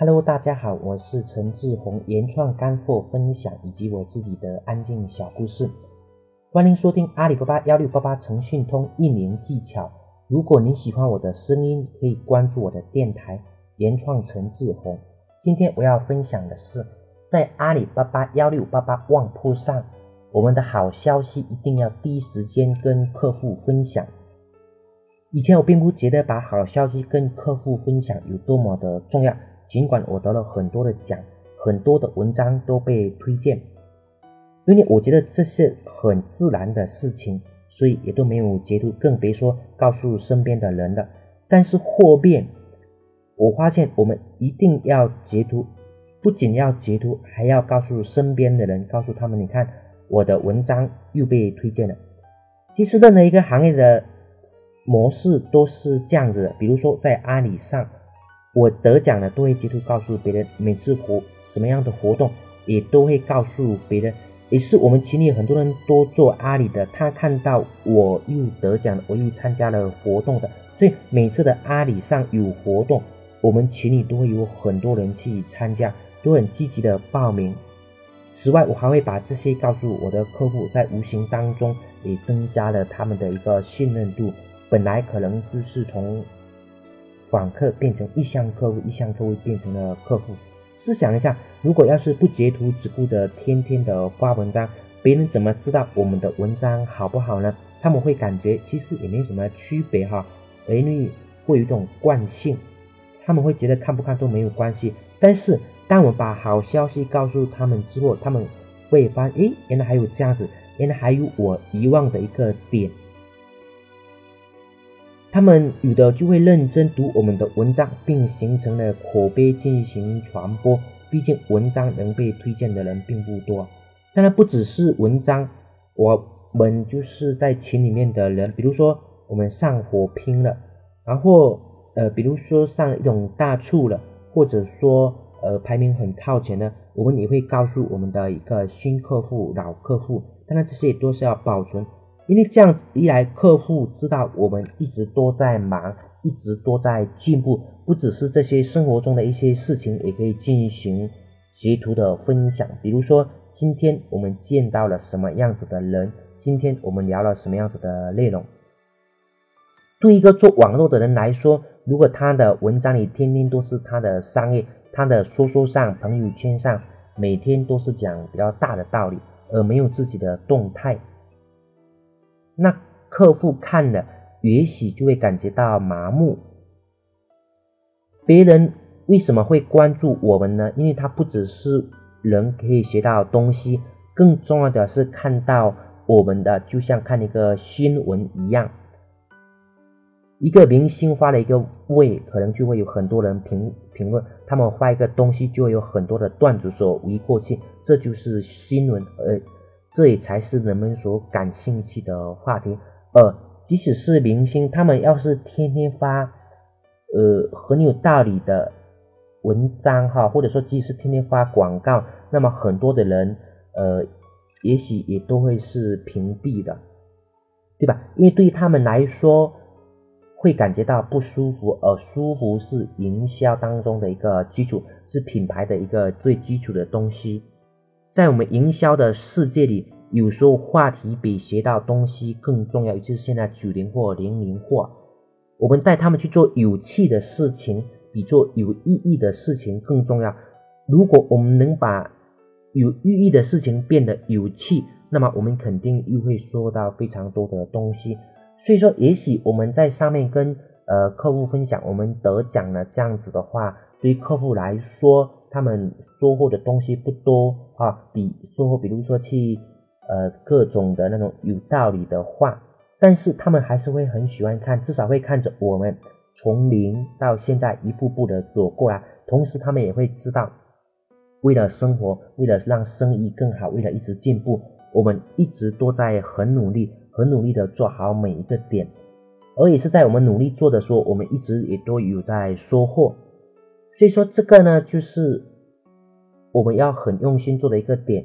Hello，大家好，我是陈志宏，原创干货分享以及我自己的安静小故事，欢迎收听阿里巴巴幺六八八腾讯通运营技巧。如果你喜欢我的声音，可以关注我的电台原创陈志宏。今天我要分享的是，在阿里巴巴幺六八八旺铺上，我们的好消息一定要第一时间跟客户分享。以前我并不觉得把好消息跟客户分享有多么的重要。尽管我得了很多的奖，很多的文章都被推荐，因为我觉得这是很自然的事情，所以也都没有截图，更别说告诉身边的人了。但是后面我发现，我们一定要截图，不仅要截图，还要告诉身边的人，告诉他们，你看我的文章又被推荐了。其实任何一个行业的模式都是这样子的，比如说在阿里上。我得奖了，都会截图告诉别人。每次活什么样的活动，也都会告诉别人。也是我们群里很多人都做阿里的，他看到我又得奖了，我又参加了活动的，所以每次的阿里上有活动，我们群里都会有很多人去参加，都很积极的报名。此外，我还会把这些告诉我的客户，在无形当中也增加了他们的一个信任度。本来可能就是从。访客变成意向客户，意向客户变成了客户。试想一下，如果要是不截图，只顾着天天的发文章，别人怎么知道我们的文章好不好呢？他们会感觉其实也没什么区别哈，因为会有一种惯性，他们会觉得看不看都没有关系。但是当我把好消息告诉他们之后，他们会发现，诶，原来还有这样子，原来还有我遗忘的一个点。他们有的就会认真读我们的文章，并形成了口碑进行传播。毕竟文章能被推荐的人并不多。当然不只是文章，我们就是在群里面的人，比如说我们上火拼了，然后呃，比如说上一种大促了，或者说呃排名很靠前的，我们也会告诉我们的一个新客户、老客户。当然这些都是要保存。因为这样子一来，客户知道我们一直都在忙，一直都在进步，不只是这些生活中的一些事情，也可以进行截图的分享。比如说，今天我们见到了什么样子的人，今天我们聊了什么样子的内容。对一个做网络的人来说，如果他的文章里天天都是他的商业，他的说说上、朋友圈上，每天都是讲比较大的道理，而没有自己的动态。那客户看了，也许就会感觉到麻木。别人为什么会关注我们呢？因为他不只是人可以学到东西，更重要的是看到我们的，就像看一个新闻一样。一个明星发了一个位，可能就会有很多人评评论，他们发一个东西，就会有很多的段子所围过去，这就是新闻，呃。这也才是人们所感兴趣的话题。呃，即使是明星，他们要是天天发，呃，很有道理的文章哈，或者说即使天天发广告，那么很多的人，呃，也许也都会是屏蔽的，对吧？因为对于他们来说，会感觉到不舒服，而舒服是营销当中的一个基础，是品牌的一个最基础的东西。在我们营销的世界里，有时候话题比学到东西更重要。尤其是现在九零或零零后，我们带他们去做有趣的事情，比做有意义的事情更重要。如果我们能把有寓意的事情变得有趣，那么我们肯定又会说到非常多的东西。所以说，也许我们在上面跟呃客户分享我们得奖了这样子的话，对于客户来说。他们收获的东西不多啊，比收获，比如说去呃各种的那种有道理的话，但是他们还是会很喜欢看，至少会看着我们从零到现在一步步的走过来，同时他们也会知道，为了生活，为了让生意更好，为了一直进步，我们一直都在很努力、很努力的做好每一个点，而也是在我们努力做的时候，我们一直也都有在收获。所以说这个呢，就是我们要很用心做的一个点，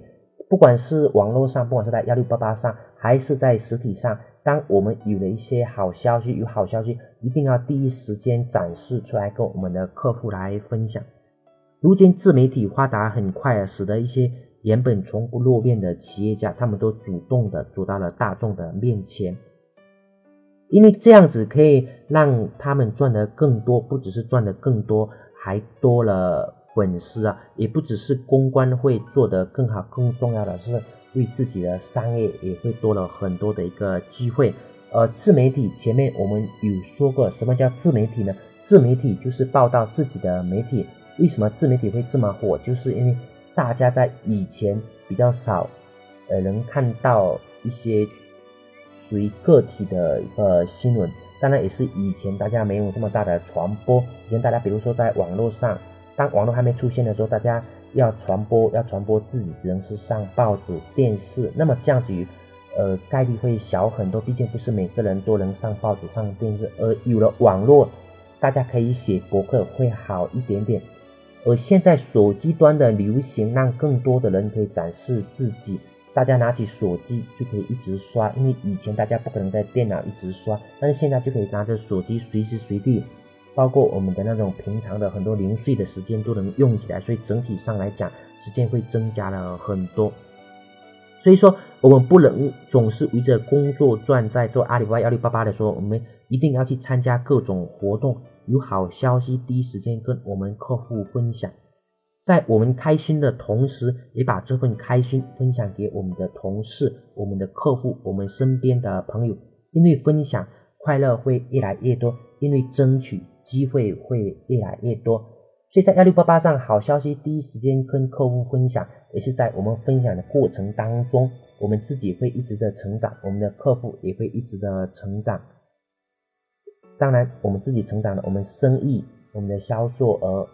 不管是网络上，不管是在幺六八八上，还是在实体上，当我们有了一些好消息，有好消息，一定要第一时间展示出来，跟我们的客户来分享。如今自媒体发达很快啊，使得一些原本从不露面的企业家，他们都主动的走到了大众的面前，因为这样子可以让他们赚得更多，不只是赚得更多，还多了粉丝啊，也不只是公关会做得更好，更重要的是为自己的商业也会多了很多的一个机会。呃，自媒体前面我们有说过，什么叫自媒体呢？自媒体就是报道自己的媒体。为什么自媒体会这么火？就是因为大家在以前比较少，呃，能看到一些属于个体的一个新闻。当然，也是以前大家没有这么大的传播。以前大家比如说在网络上，当网络还没出现的时候，大家要传播，要传播自己，只能是上报纸、电视。那么这样子，呃，概率会小很多。毕竟不是每个人都能上报纸、上电视。而有了网络，大家可以写博客，会好一点点。而现在手机端的流行，让更多的人可以展示自己。大家拿起手机就可以一直刷，因为以前大家不可能在电脑一直刷，但是现在就可以拿着手机随时随地，包括我们的那种平常的很多零碎的时间都能用起来，所以整体上来讲，时间会增加了很多。所以说，我们不能总是围着工作转，在做阿里巴巴幺六八八的时候，我们一定要去参加各种活动。有好消息第一时间跟我们客户分享，在我们开心的同时，也把这份开心分享给我们的同事、我们的客户、我们身边的朋友。因为分享快乐会越来越多，因为争取机会会越来越多。所以在幺六八八上，好消息第一时间跟客户分享，也是在我们分享的过程当中，我们自己会一直在成长，我们的客户也会一直的成长。当然，我们自己成长了，我们生意、我们的销售额、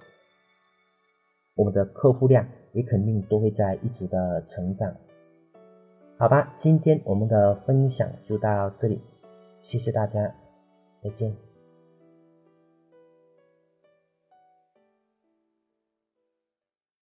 我们的客户量也肯定都会在一直的成长。好吧，今天我们的分享就到这里，谢谢大家，再见。